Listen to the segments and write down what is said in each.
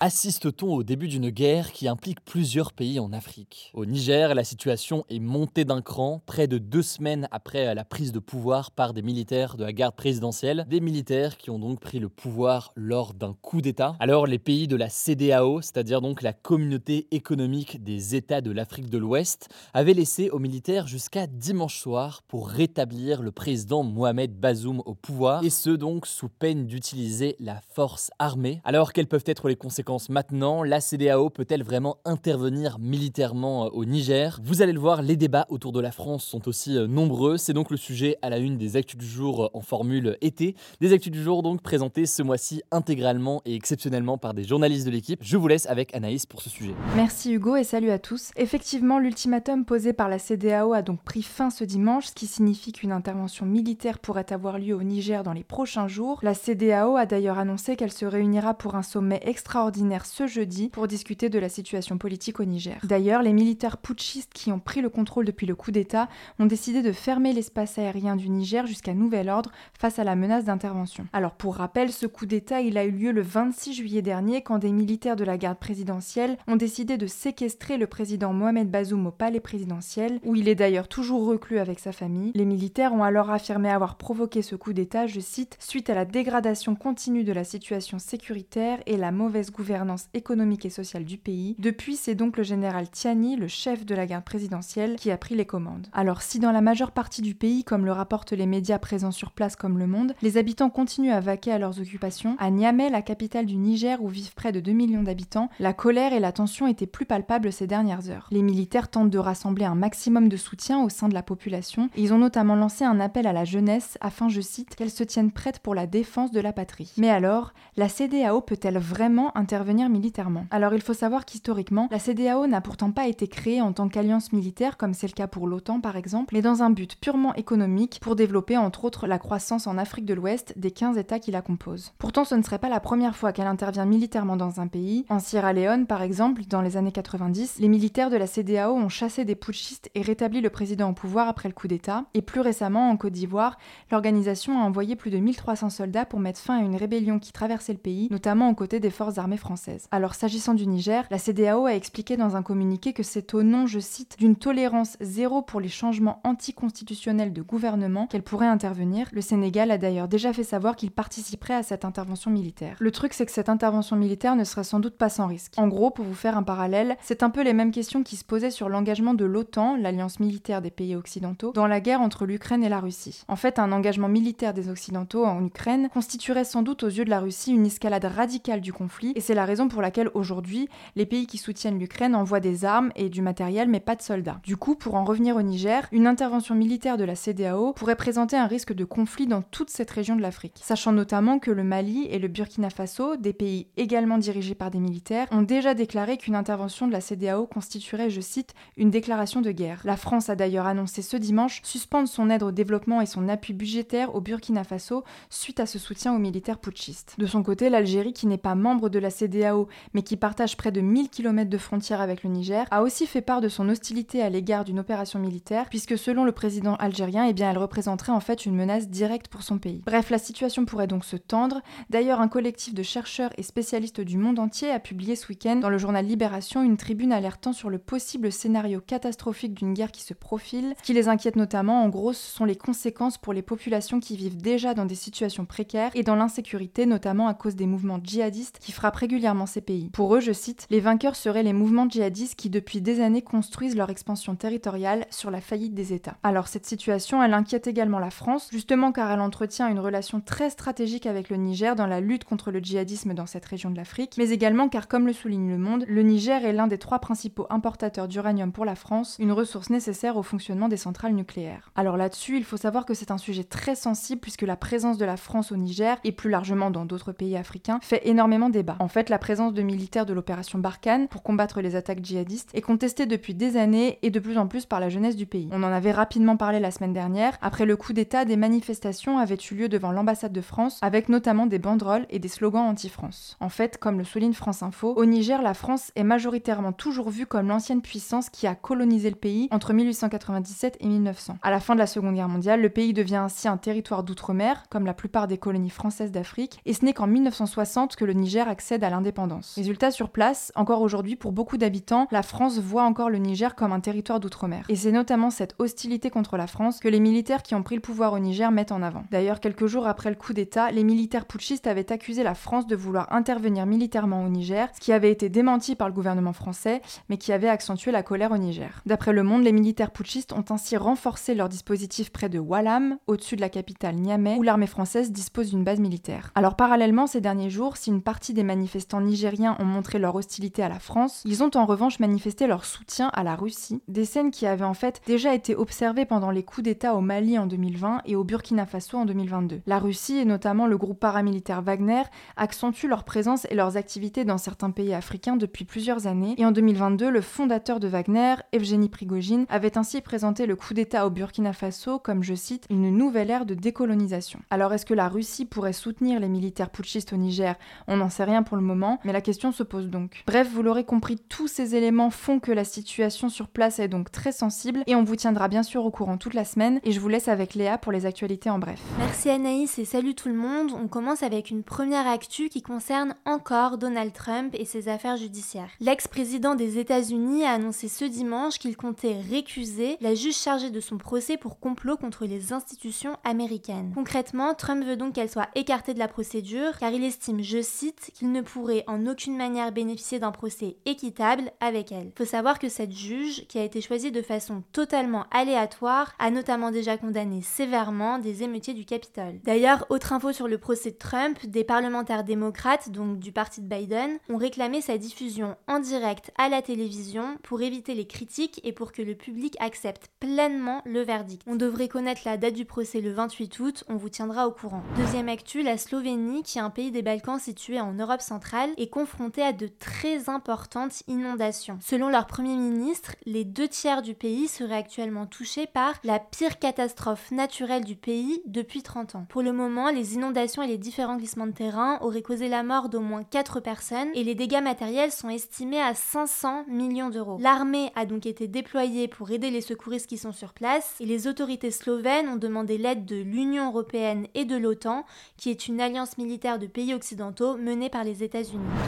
Assiste-t-on au début d'une guerre qui implique plusieurs pays en Afrique? Au Niger, la situation est montée d'un cran près de deux semaines après la prise de pouvoir par des militaires de la garde présidentielle, des militaires qui ont donc pris le pouvoir lors d'un coup d'État. Alors les pays de la CDAO, c'est-à-dire donc la communauté économique des États de l'Afrique de l'Ouest, avaient laissé aux militaires jusqu'à dimanche soir pour rétablir le président Mohamed Bazoum au pouvoir, et ce donc sous peine d'utiliser la force armée. Alors quelles peuvent être les conséquences maintenant La CDAO peut-elle vraiment intervenir militairement euh, au Niger? Vous allez le voir, les débats autour de la France sont aussi euh, nombreux. C'est donc le sujet à la une des actus du jour euh, en formule été. Des actus du jour donc présentés ce mois-ci intégralement et exceptionnellement par des journalistes de l'équipe. Je vous laisse avec Anaïs pour ce sujet. Merci Hugo et salut à tous. Effectivement, l'ultimatum posé par la CDAO a donc pris fin ce dimanche, ce qui signifie qu'une intervention militaire pourrait avoir lieu au Niger dans les prochains jours. La CDAO a d'ailleurs annoncé qu'elle se réunira pour un sommet extraordinaire ce jeudi pour discuter de la situation politique au Niger. D'ailleurs, les militaires putschistes qui ont pris le contrôle depuis le coup d'État ont décidé de fermer l'espace aérien du Niger jusqu'à nouvel ordre face à la menace d'intervention. Alors pour rappel, ce coup d'État, il a eu lieu le 26 juillet dernier quand des militaires de la garde présidentielle ont décidé de séquestrer le président Mohamed Bazoum au palais présidentiel, où il est d'ailleurs toujours reclus avec sa famille. Les militaires ont alors affirmé avoir provoqué ce coup d'État, je cite, suite à la dégradation continue de la situation sécuritaire et la mauvaise gouvernance gouvernance économique et sociale du pays. Depuis, c'est donc le général Tiani, le chef de la garde présidentielle, qui a pris les commandes. Alors si dans la majeure partie du pays, comme le rapportent les médias présents sur place comme Le Monde, les habitants continuent à vaquer à leurs occupations, à Niamey, la capitale du Niger où vivent près de 2 millions d'habitants, la colère et la tension étaient plus palpables ces dernières heures. Les militaires tentent de rassembler un maximum de soutien au sein de la population ils ont notamment lancé un appel à la jeunesse afin, je cite, qu'elle se tienne prête pour la défense de la patrie. Mais alors, la CDAO peut-elle vraiment intervenir intervenir militairement. Alors il faut savoir qu'historiquement, la CDAO n'a pourtant pas été créée en tant qu'alliance militaire comme c'est le cas pour l'OTAN par exemple, mais dans un but purement économique pour développer entre autres la croissance en Afrique de l'Ouest des 15 États qui la composent. Pourtant ce ne serait pas la première fois qu'elle intervient militairement dans un pays. En Sierra Leone par exemple, dans les années 90, les militaires de la CDAO ont chassé des putschistes et rétabli le président au pouvoir après le coup d'État. Et plus récemment, en Côte d'Ivoire, l'organisation a envoyé plus de 1300 soldats pour mettre fin à une rébellion qui traversait le pays, notamment aux côtés des forces armées françaises. Alors s'agissant du Niger, la CDAO a expliqué dans un communiqué que c'est au nom, je cite, d'une tolérance zéro pour les changements anticonstitutionnels de gouvernement qu'elle pourrait intervenir. Le Sénégal a d'ailleurs déjà fait savoir qu'il participerait à cette intervention militaire. Le truc c'est que cette intervention militaire ne serait sans doute pas sans risque. En gros, pour vous faire un parallèle, c'est un peu les mêmes questions qui se posaient sur l'engagement de l'OTAN, l'alliance militaire des pays occidentaux, dans la guerre entre l'Ukraine et la Russie. En fait, un engagement militaire des Occidentaux en Ukraine constituerait sans doute aux yeux de la Russie une escalade radicale du conflit, et c'est la raison pour laquelle aujourd'hui, les pays qui soutiennent l'Ukraine envoient des armes et du matériel mais pas de soldats. Du coup, pour en revenir au Niger, une intervention militaire de la CDAO pourrait présenter un risque de conflit dans toute cette région de l'Afrique, sachant notamment que le Mali et le Burkina Faso, des pays également dirigés par des militaires, ont déjà déclaré qu'une intervention de la CDAO constituerait, je cite, une déclaration de guerre. La France a d'ailleurs annoncé ce dimanche suspendre son aide au développement et son appui budgétaire au Burkina Faso suite à ce soutien aux militaires putschistes. De son côté, l'Algérie, qui n'est pas membre de la CDAO, mais qui partage près de 1000 km de frontières avec le Niger, a aussi fait part de son hostilité à l'égard d'une opération militaire, puisque selon le président algérien, eh bien, elle représenterait en fait une menace directe pour son pays. Bref, la situation pourrait donc se tendre. D'ailleurs, un collectif de chercheurs et spécialistes du monde entier a publié ce week-end dans le journal Libération une tribune alertant sur le possible scénario catastrophique d'une guerre qui se profile. Ce qui les inquiète notamment, en gros, ce sont les conséquences pour les populations qui vivent déjà dans des situations précaires et dans l'insécurité, notamment à cause des mouvements djihadistes qui frapperaient régulièrement ces pays. Pour eux, je cite, les vainqueurs seraient les mouvements djihadistes qui depuis des années construisent leur expansion territoriale sur la faillite des États. Alors cette situation, elle inquiète également la France, justement car elle entretient une relation très stratégique avec le Niger dans la lutte contre le djihadisme dans cette région de l'Afrique, mais également car comme le souligne Le Monde, le Niger est l'un des trois principaux importateurs d'uranium pour la France, une ressource nécessaire au fonctionnement des centrales nucléaires. Alors là-dessus, il faut savoir que c'est un sujet très sensible puisque la présence de la France au Niger, et plus largement dans d'autres pays africains, fait énormément débat. La présence de militaires de l'opération Barkhane pour combattre les attaques djihadistes est contestée depuis des années et de plus en plus par la jeunesse du pays. On en avait rapidement parlé la semaine dernière. Après le coup d'État, des manifestations avaient eu lieu devant l'ambassade de France avec notamment des banderoles et des slogans anti-France. En fait, comme le souligne France Info, au Niger, la France est majoritairement toujours vue comme l'ancienne puissance qui a colonisé le pays entre 1897 et 1900. À la fin de la Seconde Guerre mondiale, le pays devient ainsi un territoire d'outre-mer, comme la plupart des colonies françaises d'Afrique, et ce n'est qu'en 1960 que le Niger accède à l'indépendance. Résultat sur place, encore aujourd'hui, pour beaucoup d'habitants, la France voit encore le Niger comme un territoire d'outre-mer. Et c'est notamment cette hostilité contre la France que les militaires qui ont pris le pouvoir au Niger mettent en avant. D'ailleurs, quelques jours après le coup d'État, les militaires putschistes avaient accusé la France de vouloir intervenir militairement au Niger, ce qui avait été démenti par le gouvernement français, mais qui avait accentué la colère au Niger. D'après Le Monde, les militaires putschistes ont ainsi renforcé leur dispositif près de Walam, au-dessus de la capitale Niamey, où l'armée française dispose d'une base militaire. Alors parallèlement, ces derniers jours, si une partie des manifestants nigériens ont montré leur hostilité à la France, ils ont en revanche manifesté leur soutien à la Russie, des scènes qui avaient en fait déjà été observées pendant les coups d'État au Mali en 2020 et au Burkina Faso en 2022. La Russie et notamment le groupe paramilitaire Wagner accentuent leur présence et leurs activités dans certains pays africains depuis plusieurs années et en 2022, le fondateur de Wagner, Evgeny Prigogine, avait ainsi présenté le coup d'État au Burkina Faso comme, je cite, une nouvelle ère de décolonisation. Alors est-ce que la Russie pourrait soutenir les militaires putschistes au Niger? On n'en sait rien pour le moment, mais la question se pose donc. Bref, vous l'aurez compris, tous ces éléments font que la situation sur place est donc très sensible et on vous tiendra bien sûr au courant toute la semaine et je vous laisse avec Léa pour les actualités en bref. Merci Anaïs et salut tout le monde. On commence avec une première actu qui concerne encore Donald Trump et ses affaires judiciaires. L'ex-président des États-Unis a annoncé ce dimanche qu'il comptait récuser la juge chargée de son procès pour complot contre les institutions américaines. Concrètement, Trump veut donc qu'elle soit écartée de la procédure car il estime, je cite, qu'il ne pourrait en aucune manière bénéficier d'un procès équitable avec elle. Faut savoir que cette juge, qui a été choisie de façon totalement aléatoire, a notamment déjà condamné sévèrement des émeutiers du Capitole. D'ailleurs, autre info sur le procès de Trump, des parlementaires démocrates, donc du parti de Biden, ont réclamé sa diffusion en direct à la télévision pour éviter les critiques et pour que le public accepte pleinement le verdict. On devrait connaître la date du procès le 28 août, on vous tiendra au courant. Deuxième actu, la Slovénie, qui est un pays des Balkans situé en Europe centrale, est confrontée à de très importantes inondations. Selon leur premier ministre, les deux tiers du pays seraient actuellement touchés par la pire catastrophe naturelle du pays depuis 30 ans. Pour le moment, les inondations et les différents glissements de terrain auraient causé la mort d'au moins 4 personnes et les dégâts matériels sont estimés à 500 millions d'euros. L'armée a donc été déployée pour aider les secouristes qui sont sur place et les autorités slovènes ont demandé l'aide de l'Union européenne et de l'OTAN, qui est une alliance militaire de pays occidentaux menée par les États-Unis.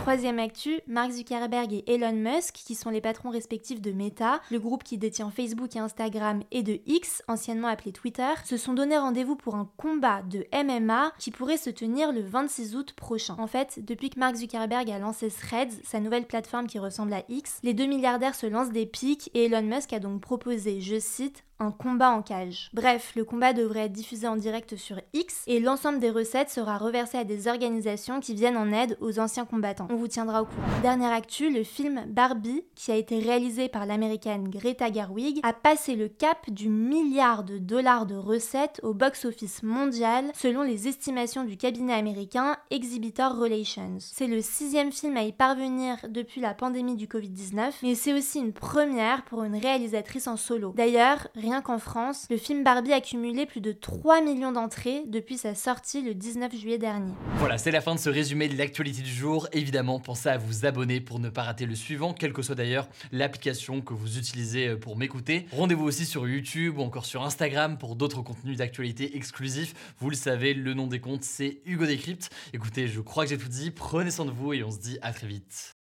Troisième actu, Mark Zuckerberg et Elon Musk, qui sont les patrons respectifs de Meta, le groupe qui détient Facebook et Instagram, et de X, anciennement appelé Twitter, se sont donné rendez-vous pour un combat de MMA qui pourrait se tenir le 26 août prochain. En fait, depuis que Mark Zuckerberg a lancé Threads, sa nouvelle plateforme qui ressemble à X, les deux milliardaires se lancent des pics et Elon Musk a donc proposé, je cite, un combat en cage. Bref, le combat devrait être diffusé en direct sur X et l'ensemble des recettes sera reversé à des organisations qui viennent en aide aux anciens combattants. On vous tiendra au courant. Dernière actu, le film Barbie, qui a été réalisé par l'américaine Greta Gerwig, a passé le cap du milliard de dollars de recettes au box-office mondial selon les estimations du cabinet américain Exhibitor Relations. C'est le sixième film à y parvenir depuis la pandémie du Covid-19, mais c'est aussi une première pour une réalisatrice en solo. D'ailleurs, qu'en France, le film Barbie a cumulé plus de 3 millions d'entrées depuis sa sortie le 19 juillet dernier. Voilà, c'est la fin de ce résumé de l'actualité du jour. Évidemment, pensez à vous abonner pour ne pas rater le suivant, quelle que soit d'ailleurs l'application que vous utilisez euh, pour m'écouter. Rendez-vous aussi sur YouTube ou encore sur Instagram pour d'autres contenus d'actualité exclusifs. Vous le savez, le nom des comptes, c'est Hugo Décrypte. Écoutez, je crois que j'ai tout dit. Prenez soin de vous et on se dit à très vite.